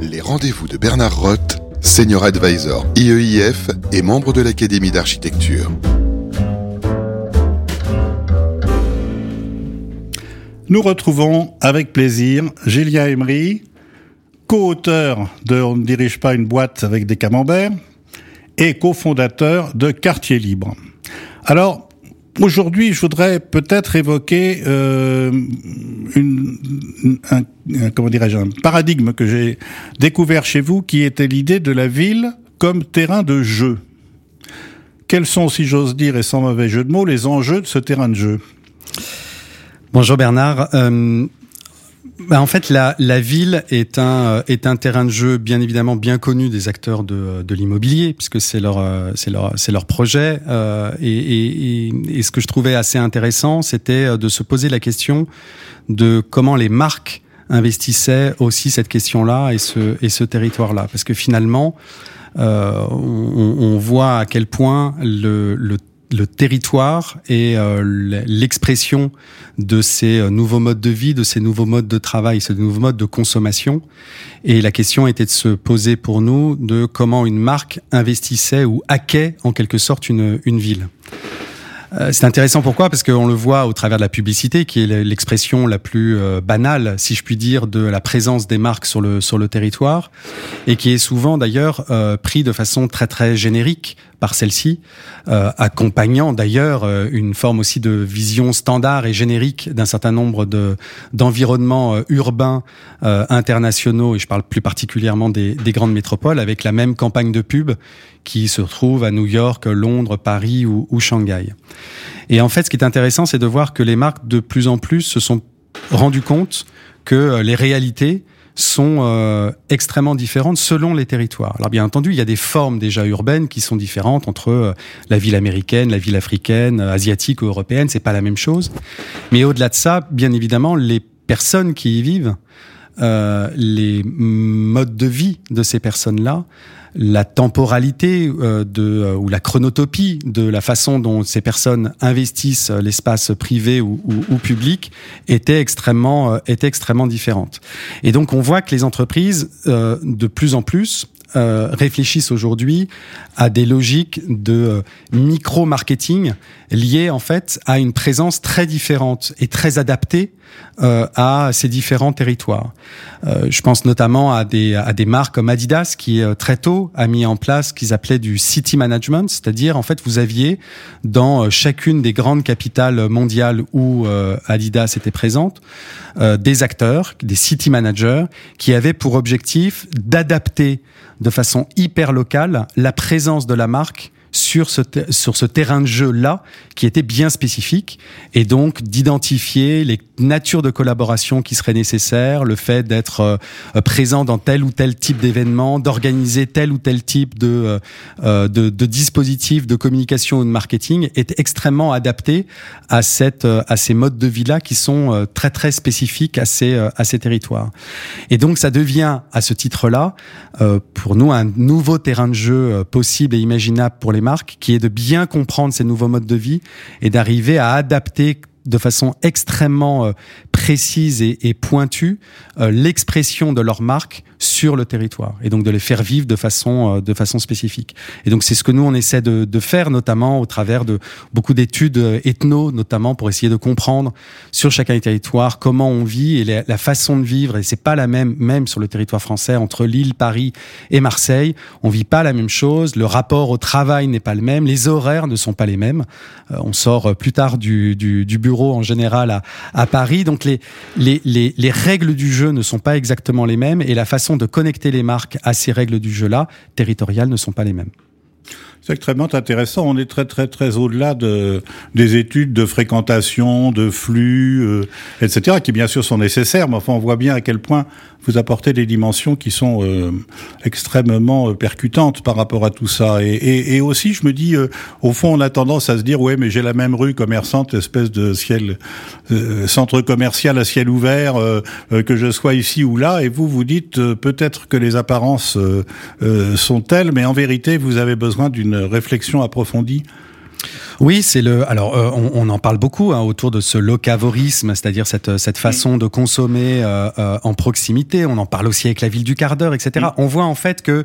Les rendez-vous de Bernard Roth, Senior Advisor IEIF et membre de l'Académie d'architecture. Nous retrouvons avec plaisir Julien Emery, co-auteur de On ne dirige pas une boîte avec des camemberts et cofondateur de Quartier Libre. Alors, aujourd'hui, je voudrais peut-être évoquer euh, un, comment dirais-je, un paradigme que j'ai découvert chez vous, qui était l'idée de la ville comme terrain de jeu. Quels sont, si j'ose dire, et sans mauvais jeu de mots, les enjeux de ce terrain de jeu? Bonjour Bernard. Euh, bah en fait, la, la ville est un euh, est un terrain de jeu bien évidemment bien connu des acteurs de, de l'immobilier puisque c'est leur euh, c'est leur c'est leur projet. Euh, et, et, et, ce que je trouvais assez intéressant, c'était de se poser la question de comment les marques investissaient aussi cette question-là et ce et ce territoire-là. Parce que finalement euh, on, on, voit à quel point le, le le territoire et euh, l'expression de ces euh, nouveaux modes de vie, de ces nouveaux modes de travail, ces nouveaux modes de consommation. Et la question était de se poser pour nous de comment une marque investissait ou hackait en quelque sorte une, une ville. Euh, c'est intéressant pourquoi? Parce qu'on le voit au travers de la publicité, qui est l'expression la plus banale, si je puis dire, de la présence des marques sur le sur le territoire, et qui est souvent d'ailleurs pris de façon très très générique par celle-ci, accompagnant d'ailleurs une forme aussi de vision standard et générique d'un certain nombre de d'environnements urbains internationaux, et je parle plus particulièrement des, des grandes métropoles, avec la même campagne de pub qui se retrouvent à New York, Londres, Paris ou, ou Shanghai. Et en fait, ce qui est intéressant, c'est de voir que les marques de plus en plus se sont rendues compte que euh, les réalités sont euh, extrêmement différentes selon les territoires. Alors bien entendu, il y a des formes déjà urbaines qui sont différentes entre euh, la ville américaine, la ville africaine, euh, asiatique ou européenne, c'est pas la même chose. Mais au-delà de ça, bien évidemment, les personnes qui y vivent, euh, les modes de vie de ces personnes-là, la temporalité euh, de euh, ou la chronotopie de la façon dont ces personnes investissent l'espace privé ou, ou, ou, public était extrêmement euh, était extrêmement différente. Et donc on voit que les entreprises euh, de plus en plus euh, réfléchissent aujourd'hui à des logiques de micro-marketing liées en fait à une présence très différente et très adaptée euh, à ces différents territoires. Euh, je pense notamment à des, à des marques comme Adidas qui euh, très tôt a mis en place ce qu'ils appelaient du city management, c'est-à-dire en fait vous aviez dans euh, chacune des grandes capitales mondiales où euh, Adidas était présente euh, des acteurs, des city managers qui avaient pour objectif d'adapter de façon hyper locale la présence de la marque sur ce, sur ce terrain de jeu-là, qui était bien spécifique, et donc d'identifier les natures de collaboration qui seraient nécessaires, le fait d'être euh, présent dans tel ou tel type d'événement, d'organiser tel ou tel type de, euh, de, de dispositif de communication ou de marketing, est extrêmement adapté à, cette, euh, à ces modes de vie-là qui sont euh, très très spécifiques à ces, euh, à ces territoires. Et donc ça devient, à ce titre-là, pour nous, un nouveau terrain de jeu possible et imaginable pour les qui est de bien comprendre ces nouveaux modes de vie et d'arriver à adapter de façon extrêmement précise et, pointue euh, l'expression de leur marque sur le territoire et donc de les faire vivre de façon euh, de façon spécifique. Et donc c'est ce que nous on essaie de, faire notamment au travers de beaucoup d'études euh, ethno notamment pour essayer de comprendre sur chacun des territoires comment on vit et la, façon de vivre et c'est pas la même même sur le territoire français entre Lille, Paris et Marseille, on vit pas la même chose, le rapport au travail n'est pas le même, les horaires ne sont pas les mêmes. Euh, on sort plus tard du bureau en général à, Paris donc les, les, les, les règles du jeu ne sont pas exactement les mêmes et la façon de connecter les marques à ces règles du jeu-là, territoriales, ne sont pas les mêmes. C'est extrêmement intéressant. On est très très très au-delà de des études de fréquentation, de flux, euh, etc., qui bien sûr sont nécessaires, mais enfin on voit bien à quel point vous apportez des dimensions qui sont euh, extrêmement euh, percutantes par rapport à tout ça. Et, aussi, je me dis, euh, au fond, on a tendance à se dire, ouais, mais j'ai la même rue commerçante, espèce de ciel, centre commercial à ciel ouvert, que je sois ici ou là. Et vous, vous dites peut-être que les apparences sont telles, mais en vérité, vous avez besoin d'une réflexion approfondie Oui, c'est le. Alors, euh, on, on, en parle beaucoup hein, autour de ce locavorisme, c'est-à-dire cette cette façon de consommer euh, euh, en proximité. On en parle aussi avec la ville du quart d'heure, etc. On voit en fait que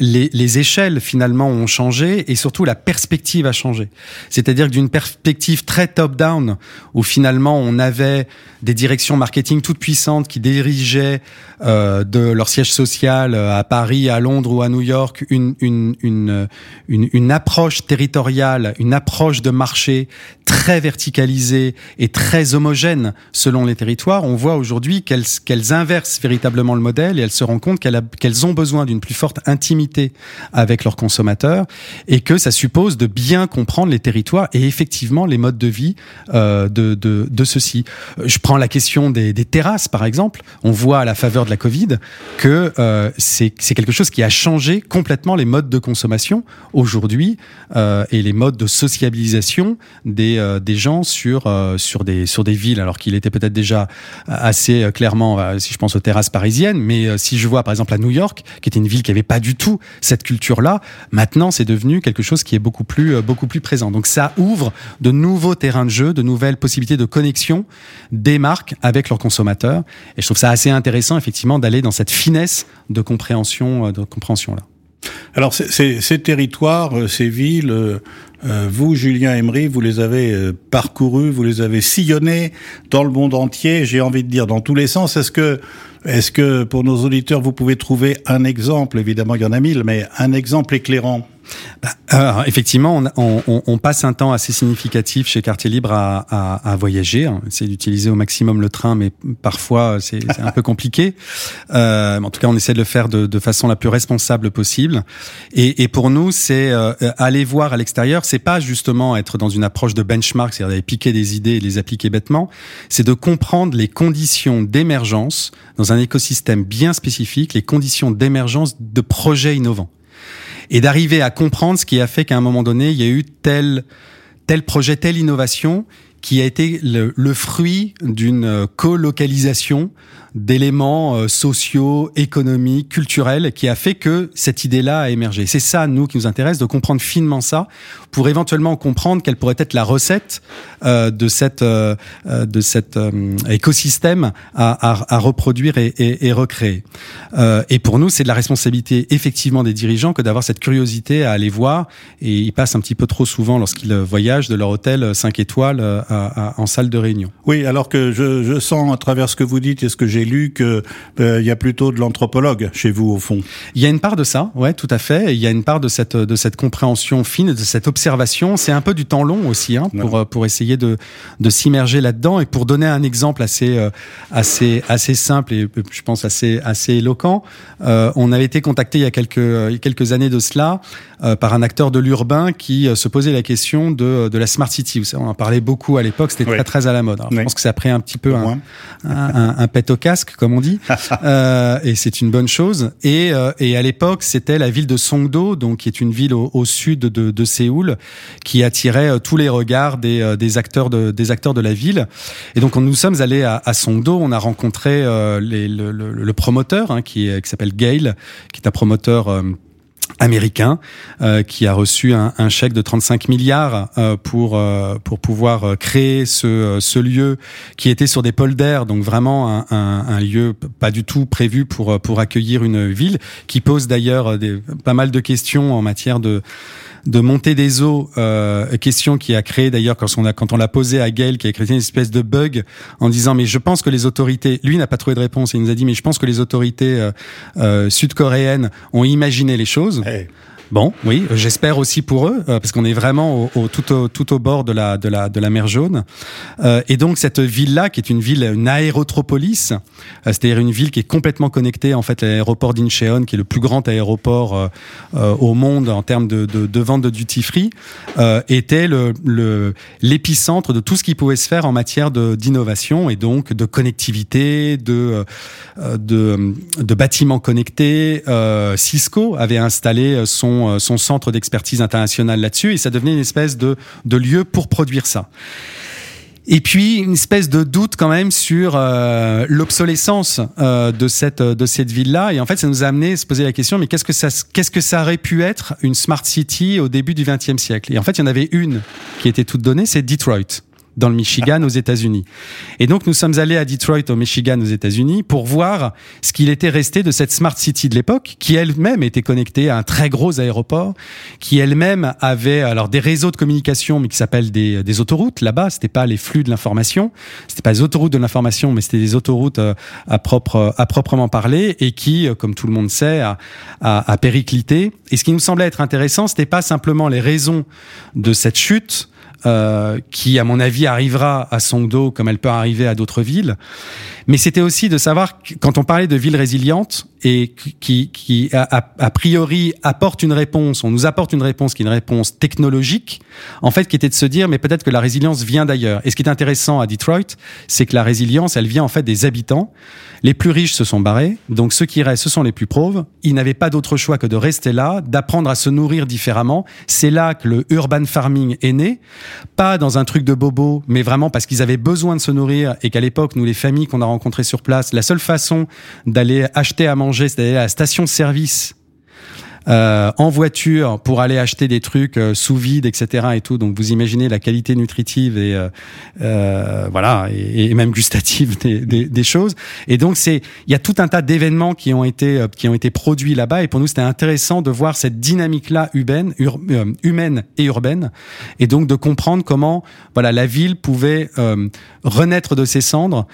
les, les, échelles finalement ont changé et surtout la perspective a changé. C'est-à-dire que d'une perspective très top-down, où finalement on avait des directions marketing toutes puissantes qui dirigeaient euh, de leur siège social à Paris, à Londres ou à New York une, une, une, une, une approche territoriale, une approche de marché très verticalisée et très homogène selon les territoires, on voit aujourd'hui qu'elles inversent véritablement le modèle et elles se rendent compte qu'elles ont besoin d'une plus forte intimité avec leurs consommateurs et que ça suppose de bien comprendre les territoires et effectivement les modes de vie euh, de, de, ceux-ci. Je prends la question des, terrasses par exemple. On voit à la faveur de la Covid que euh, c'est quelque chose qui a changé complètement les modes de consommation aujourd'hui euh, et les modes de sociabilisation des, euh, des gens sur, euh, sur, des, sur des villes, alors qu'il était peut-être déjà assez euh, clairement, si je pense aux terrasses parisiennes, mais si je vois par exemple à New York, qui était une ville qui avait pas du tout cette culture-là, maintenant c'est devenu quelque chose qui est beaucoup plus, beaucoup plus présent. Donc ça ouvre de nouveaux terrains de jeu, de nouvelles possibilités de connexion des marques avec leurs consommateurs. Et je trouve ça assez intéressant effectivement d'aller dans cette finesse de compréhension, de compréhension là. Alors ces territoires, ces villes, euh, vous, Julien Emery, vous les avez euh, parcourus, vous les avez sillonnés dans le monde entier, j'ai envie de dire dans tous les sens. Est-ce que, est-ce que pour nos auditeurs, vous pouvez trouver un exemple, évidemment il y en a mille, mais un exemple éclairant bah, euh, effectivement, on, on, on, passe un temps assez significatif chez Quartier Libre à, à, à voyager. C'est d'utiliser au maximum le train, mais parfois c'est un peu compliqué. Euh, en tout cas, on essaie de le faire de, de façon la plus responsable possible. Et, et pour nous, c'est euh, aller voir à l'extérieur. C'est pas justement être dans une approche de benchmark, c'est-à-dire d'aller piquer des idées et les appliquer bêtement. C'est de comprendre les conditions d'émergence dans un écosystème bien spécifique, les conditions d'émergence de projets innovants et d'arriver à comprendre ce qui a fait qu'à un moment donné, il y a eu tel tel projet, telle innovation qui a été le, le fruit d'une colocalisation d'éléments euh, sociaux, économiques, culturels, qui a fait que cette idée-là a émergé. C'est ça, nous, qui nous intéresse, de comprendre finement ça, pour éventuellement comprendre quelle pourrait être la recette euh, de cette euh, euh de cet euh, écosystème à, à, à reproduire et, et, et recréer. Euh, et pour nous, c'est de la responsabilité effectivement des dirigeants que d'avoir cette curiosité à aller voir. Et ils passent un petit peu trop souvent lorsqu'ils voyagent de leur hôtel 5 étoiles à, en salle de réunion. Oui, alors que je, je sens à travers ce que vous dites et ce que j'ai lu que euh, il y a plutôt de l'anthropologue chez vous au fond. Il y a une part de ça, ouais, tout à fait. Il y a une part de cette de cette compréhension fine, de cette observation. C'est un peu du temps long aussi, hein, pour ouais. pour essayer de de s'immerger là-dedans et pour donner un exemple assez euh, assez assez simple et je pense assez assez éloquent. Euh, on avait été contacté il y a quelques il y a quelques années de cela euh, par un acteur de l'urbain qui euh, se posait la question de de la smart city. Vous savez, on en parlait beaucoup à l'époque. C'était très très à la mode. Alors, je pense que ça a pris un petit peu un, un, un, un pet au casque comme on dit, euh, et c'est une bonne chose. Et, euh, et à l'époque, c'était la ville de Songdo, donc qui est une ville au, au sud de, de, Séoul, qui attirait euh, tous les regards des, euh, des acteurs de des acteurs de la ville. Et donc, nous sommes allés à, à Songdo, on a rencontré euh, les, le, le, le, promoteur hein, qui, qui s'appelle Gale, qui est un promoteur américain euh, qui a reçu un, un, chèque de 35 milliards euh, pour euh, pour pouvoir euh, créer ce, euh, ce lieu qui était sur des polders donc vraiment un, un, un, lieu pas du tout prévu pour euh, pour accueillir une ville qui pose d'ailleurs pas mal de questions en matière de de monter des eaux, euh, question qui a créé d'ailleurs quand on a quand on l'a posé à Gail, qui a créé une espèce de bug en disant mais je pense que les autorités, lui n'a pas trouvé de réponse, il nous a dit mais je pense que les autorités euh, euh, sud-coréennes ont imaginé les choses. Hey. Bon, oui, j'espère aussi pour eux, euh, parce qu'on est vraiment au, tout, au, bord de la, mer Jaune. Euh, et donc cette ville-là, qui est une ville, une aérotropolis, euh, c'est-à-dire une ville qui est complètement connectée en fait à l'aéroport d'Incheon, qui est le plus grand aéroport au monde en termes de, de, vente de duty free, était l'épicentre de tout ce qui pouvait se faire en matière d'innovation et donc de connectivité, de, de bâtiments connectés. Cisco avait installé son son, euh, son centre d'expertise internationale là-dessus et ça devenait une espèce de, de lieu pour produire ça. Et puis une espèce de doute quand même sur euh, l'obsolescence euh, de cette de cette ville-là. Et en fait, ça nous a amené à se poser la question mais qu'est-ce que ça qu'est-ce que ça aurait pu être une smart city au début du XXe siècle? Et en fait, il y en avait une qui était toute donnée, c'est Detroit dans le Michigan aux États-Unis. Et donc nous sommes allés à Detroit au Michigan aux États-Unis pour voir ce qu'il était resté de cette smart city de l'époque qui elle-même était connectée à un très gros aéroport, qui elle-même avait alors des réseaux de communication mais qui s'appellent des, autoroutes là-bas, c'était pas les flux de l'information, c'était pas les autoroutes de l'information mais c'était des autoroutes euh, à propre à proprement parler et qui euh, comme tout le monde sait a, a, a périclité. Et ce qui nous semblait être intéressant, c'était pas simplement les raisons de cette chute euh, qui, à mon avis, arrivera à Songdo comme elle peut arriver à d'autres villes. Mais c'était aussi de savoir, quand on parlait de villes résilientes et qui, qui a, a, priori apporte une réponse, on nous apporte une réponse qui est une réponse technologique, en fait, qui était de se dire, mais peut-être que la résilience vient d'ailleurs. Et ce qui est intéressant à Detroit, c'est que la résilience, elle vient en fait des habitants. Les plus riches se sont barrés, donc ceux qui restent, ce sont les plus pauvres. Ils n'avaient pas d'autre choix que de rester là, d'apprendre à se nourrir différemment. C'est là que le urban farming est né, pas dans un truc de bobo, mais vraiment parce qu'ils avaient besoin de se nourrir et qu'à l'époque, nous, les familles qu'on a rencontrées sur place, la seule façon d'aller acheter à manger, c'est d'aller à la station-service euh, en voiture pour aller acheter des trucs euh, sous vide, etc. et tout. Donc vous imaginez la qualité nutritive et euh, euh voilà et, même gustative des, choses. Et donc c'est il y a tout un tas d'événements qui ont été euh, qui ont été produits là-bas. Et pour nous c'était intéressant de voir cette dynamique là humaine, humaine et urbaine, et donc de comprendre comment voilà la ville pouvait renaître de ses cendres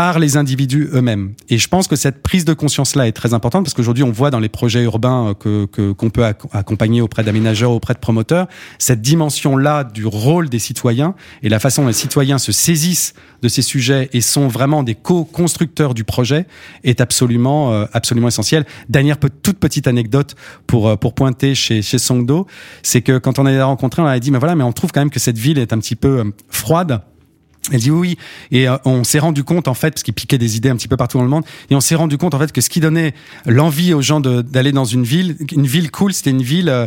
par les individus eux-mêmes. Et je pense que cette prise de conscience-là est très importante parce qu'aujourd'hui, on voit dans les projets urbains que qu'on peut accompagner auprès d'aménageurs, auprès de promoteurs, cette dimension-là du rôle des citoyens et la façon dont les citoyens se saisissent de ces sujets et sont vraiment des co-constructeurs du projet est absolument euh, absolument essentiel. Dernière toute petite anecdote pour euh, pour pointer chez chez Songdo, c'est que quand on a rencontré, on a dit mais voilà, mais on trouve quand même que cette ville est un petit peu euh, froide elle dit oui, et euh, on s'est rendu compte en fait, parce qu'il piquait des idées un petit peu partout dans le monde, et on s'est rendu compte en fait que ce qui donnait l'envie aux gens d'aller dans une ville, une ville cool, c'était une ville euh,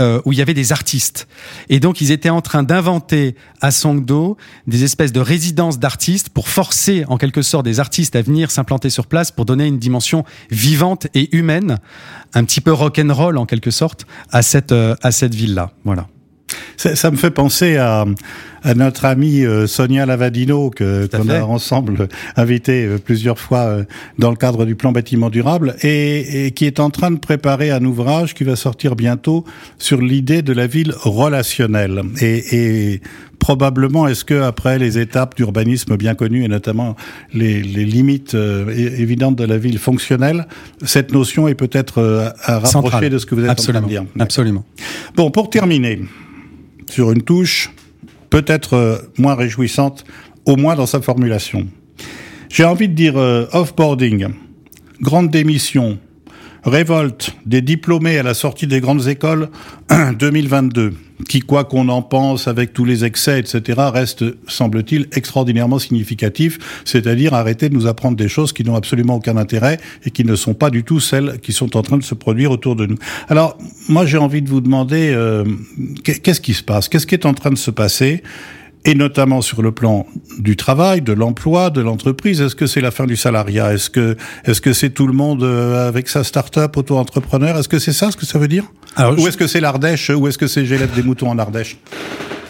euh, où il y avait des artistes. Et donc ils étaient en train d'inventer à Songdo des espèces de résidences d'artistes pour forcer en quelque sorte des artistes à venir s'implanter sur place pour donner une dimension vivante et humaine, un petit peu rock roll en quelque sorte à cette à cette ville là. Voilà. Ça, ça, me fait penser à, à notre amie euh, Sonia Lavadino que qu'on a ensemble invité euh, plusieurs fois euh, dans le cadre du plan bâtiment durable et, et, qui est en train de préparer un ouvrage qui va sortir bientôt sur l'idée de la ville relationnelle et, et probablement est-ce que après les étapes d'urbanisme bien connues et notamment les, les limites évidentes de la ville fonctionnelle, cette notion est peut-être à rapprocher de ce que vous êtes Absolument. en train de dire. Absolument. Bon, pour terminer, sur une touche peut-être euh, moins réjouissante, au moins dans sa formulation. J'ai envie de dire euh, off-boarding, grande démission, révolte des diplômés à la sortie des grandes écoles 2022, qui, quoi qu'on en pense, avec tous les excès, etc., reste, semble-t-il, extraordinairement significatif, c'est-à-dire arrêter de nous apprendre des choses qui n'ont absolument aucun intérêt et qui ne sont pas du tout celles qui sont en train de se produire autour de nous. Alors, moi, j'ai envie de vous demander, euh, qu'est-ce qui se passe? Qu'est-ce qui est en train de se passer? Et notamment sur le plan du travail, de l'emploi, de l'entreprise. Est-ce que c'est la fin du salariat? Est-ce que est-ce que c'est tout le monde euh, avec sa start-up auto-entrepreneur? Est-ce que c'est ça ce que ça veut dire? Alors, Ou est-ce que c'est l'Ardèche? Ou est-ce que c'est Gélette des moutons en Ardèche?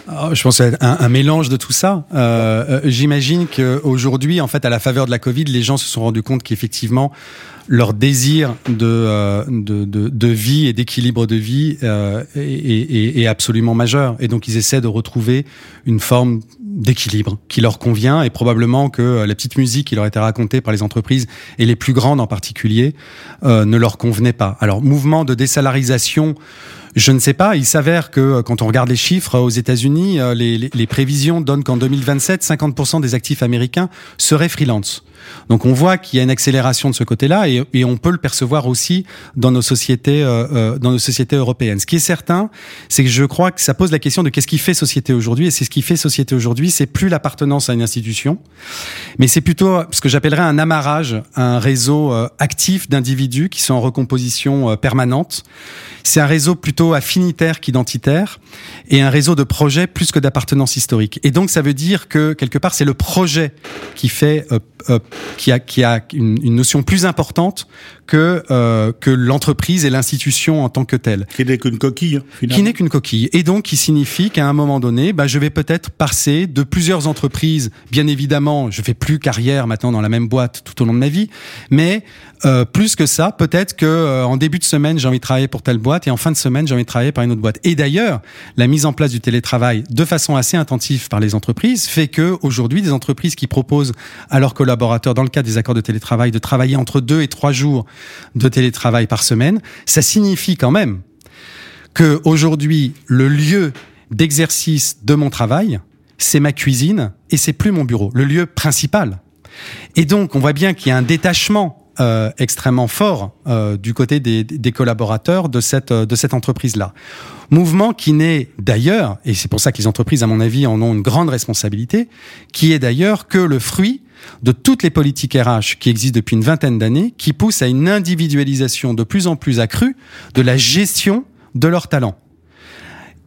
Je pense c'est un, un, mélange de tout ça. Euh, J'imagine qu'aujourd'hui, en fait, à la faveur de la Covid, les gens se sont rendus compte qu'effectivement, leur désir de, euh, de, de, de, vie et d'équilibre de vie euh, est, est, est, absolument majeur. Et donc, ils essaient de retrouver une forme d'équilibre qui leur convient et probablement que la petite musique qui leur était racontée par les entreprises et les plus grandes en particulier euh, ne leur convenait pas. Alors, mouvement de désalarisation, je ne sais pas. Il s'avère que quand on regarde les chiffres aux États-Unis, les, les, les prévisions donnent qu'en 2027, 50% des actifs américains seraient freelance. Donc on voit qu'il y a une accélération de ce côté-là et, et, on peut le percevoir aussi dans nos sociétés, euh, euh, dans nos sociétés européennes. Ce qui est certain, c'est que je crois que ça pose la question de qu'est-ce qui fait société aujourd'hui. Et c'est ce qui fait société aujourd'hui, c'est plus l'appartenance à une institution, mais c'est plutôt ce que j'appellerais un amarrage, un réseau euh, actif d'individus qui sont en recomposition euh, permanente. C'est un réseau plutôt plutôt affinitaire qu'identitaire et un réseau de projets plus que d'appartenance historique. Et donc ça veut dire que quelque part c'est le projet qui fait euh, euh, qui a qui a une, une, notion plus importante que euh, que l'entreprise et l'institution en tant que telle. Qui n'est qu'une coquille. Finalement. Qui n'est qu'une coquille et donc qui signifie qu'à un moment donné, bah, je vais peut-être passer de plusieurs entreprises. Bien évidemment, je fais plus carrière maintenant dans la même boîte tout au long de ma vie, mais plus que ça, peut-être que en début de semaine j'ai envie de travailler pour telle boîte et en fin de semaine j'ai par une autre boîte. Et d'ailleurs, la mise en place du télétravail de façon assez intensive par les entreprises fait que aujourd'hui des entreprises qui proposent à leurs collaborateurs dans le cadre des accords de télétravail de travailler entre deux et trois jours de télétravail par semaine, ça signifie quand même que aujourd'hui le lieu d'exercice de mon travail, c'est ma cuisine et c'est plus mon bureau, le lieu principal. Et donc on voit bien qu'il y a un détachement euh, extrêmement fort euh, du côté des, des, collaborateurs de cette euh, de cette entreprise là. Mouvement qui n'est d'ailleurs, et c'est pour ça que les entreprises, à mon avis, en ont une grande responsabilité, qui est d'ailleurs que le fruit de toutes les politiques RH qui existent depuis une vingtaine d'années, qui poussent à une individualisation de plus en plus accrue de la gestion de leurs talents.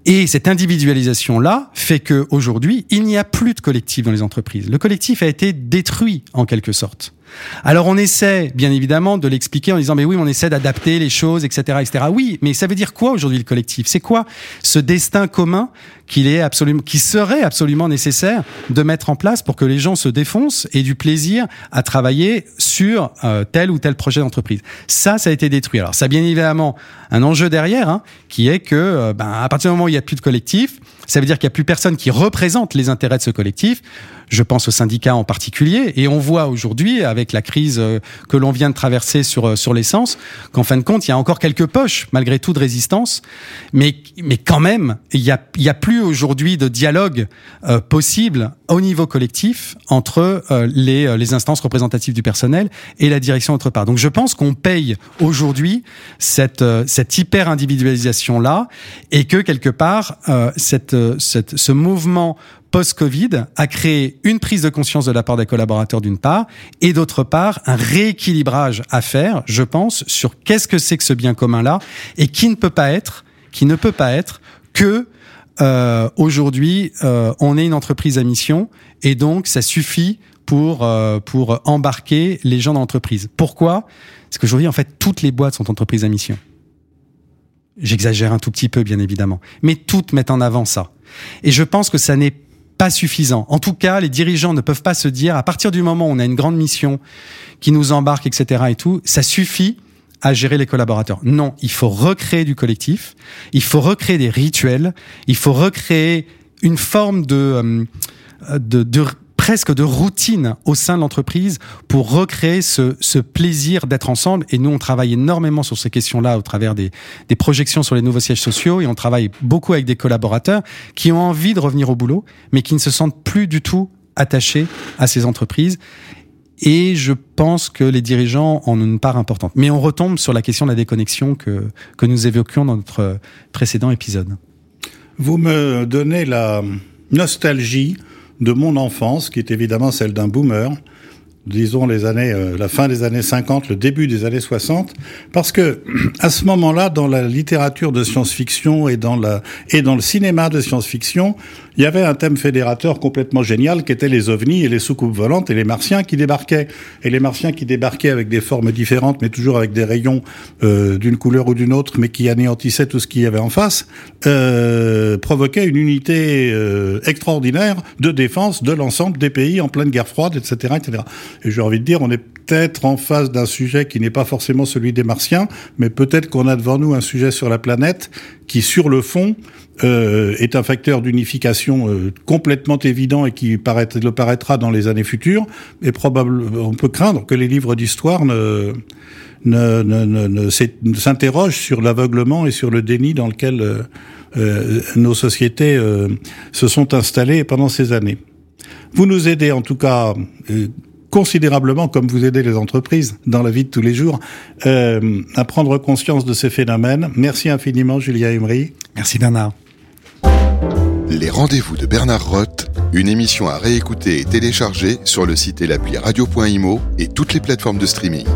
Et cette individualisation-là fait que aujourd'hui, il n'y a plus de collectif dans les entreprises. Le collectif a été détruit en quelque sorte. Alors on essaie, bien évidemment, de l'expliquer en disant mais oui, on essaie d'adapter les choses, etc., etc. Oui, mais ça veut dire quoi aujourd'hui le collectif? C'est quoi ce destin commun qu'il est absolument, qui serait absolument nécessaire de mettre en place pour que les gens se défoncent et du plaisir à travailler sur euh, tel ou tel projet d'entreprise? Ça, ça a été détruit. Alors ça, a bien évidemment, un enjeu derrière, hein, qui est que euh, ben, à partir du moment où il n'y a plus de collectif, ça veut dire qu'il n'y a plus personne qui représente les intérêts de ce collectif. Je pense aux syndicats en particulier. Et on voit aujourd'hui, avec la crise euh, que l'on vient de traverser sur, euh, sur l'essence, qu'en fin de compte, il y a encore quelques poches, malgré tout, de résistance. Mais, mais quand même, il n'y a, a plus aujourd'hui de dialogue euh, possible au niveau collectif entre euh, les, les instances représentatives du personnel et la direction autre part. Donc je pense qu'on paye aujourd'hui cette, cette hyper individualisation là et que quelque part cette, ce mouvement post-Covid a créé une prise de conscience de la part des collaborateurs d'une part, et d'autre part un rééquilibrage à faire, je pense, sur qu'est-ce que c'est que ce bien commun-là, et qui ne peut pas être, qui ne peut pas être que euh, aujourd'hui euh, on est une entreprise à mission, et donc ça suffit pour euh, pour embarquer les gens dans l'entreprise. Pourquoi? Parce qu'aujourd'hui en fait toutes les boîtes sont entreprises à mission. J'exagère un tout petit peu, bien évidemment. Mais toutes mettent en avant ça. Et je pense que ça n'est pas suffisant. En tout cas, les dirigeants ne peuvent pas se dire, à partir du moment où on a une grande mission qui nous embarque, etc. et tout, ça suffit à gérer les collaborateurs. Non, il faut recréer du collectif, il faut recréer des rituels, il faut recréer une forme de, euh, de, de presque de routine au sein de l'entreprise pour recréer ce, plaisir d'être ensemble. Et nous, on travaille énormément sur ces questions-là au travers des, projections sur les nouveaux sièges sociaux et on travaille beaucoup avec des collaborateurs qui ont envie de revenir au boulot, mais qui ne se sentent plus du tout attachés à ces entreprises. Et je pense que les dirigeants en ont une part importante. Mais on retombe sur la question de la déconnexion que nous évoquions dans notre précédent épisode. Vous me donnez la nostalgie de mon enfance, qui est évidemment celle d'un boomer, disons les années, euh, la fin des années 50, le début des années 60, parce que à ce moment-là, dans la littérature de science-fiction et dans la et dans le cinéma de science-fiction, il y avait un thème fédérateur complètement génial qui était les ovnis et les soucoupes volantes et les martiens qui débarquaient. Et les martiens qui débarquaient avec des formes différentes, mais toujours avec des rayons euh, d'une couleur ou d'une autre, mais qui anéantissaient tout ce qu'il y avait en face, euh, provoquaient une unité euh, extraordinaire de défense de l'ensemble des pays en pleine guerre froide, etc., etc. Et j'ai envie de dire, on est peut-être en face d'un sujet qui n'est pas forcément celui des martiens, mais peut-être qu'on a devant nous un sujet sur la planète qui, sur le fond, euh, est un facteur d'unification euh, complètement évident et qui paraît, le paraîtra dans les années futures. Et probablement, on peut craindre que les livres d'histoire ne s'interrogent sur l'aveuglement et sur le déni dans lequel euh, nos sociétés se sont installées pendant ces années. Vous nous aidez en tout cas considérablement, comme vous aidez les entreprises dans la vie de tous les jours, euh, à prendre conscience de ces phénomènes. Merci infiniment, Julia Emery. Merci, Bernard. Les rendez-vous de Bernard Roth, une émission à réécouter et télécharger sur le site et l'appli radio.imo et toutes les plateformes de streaming.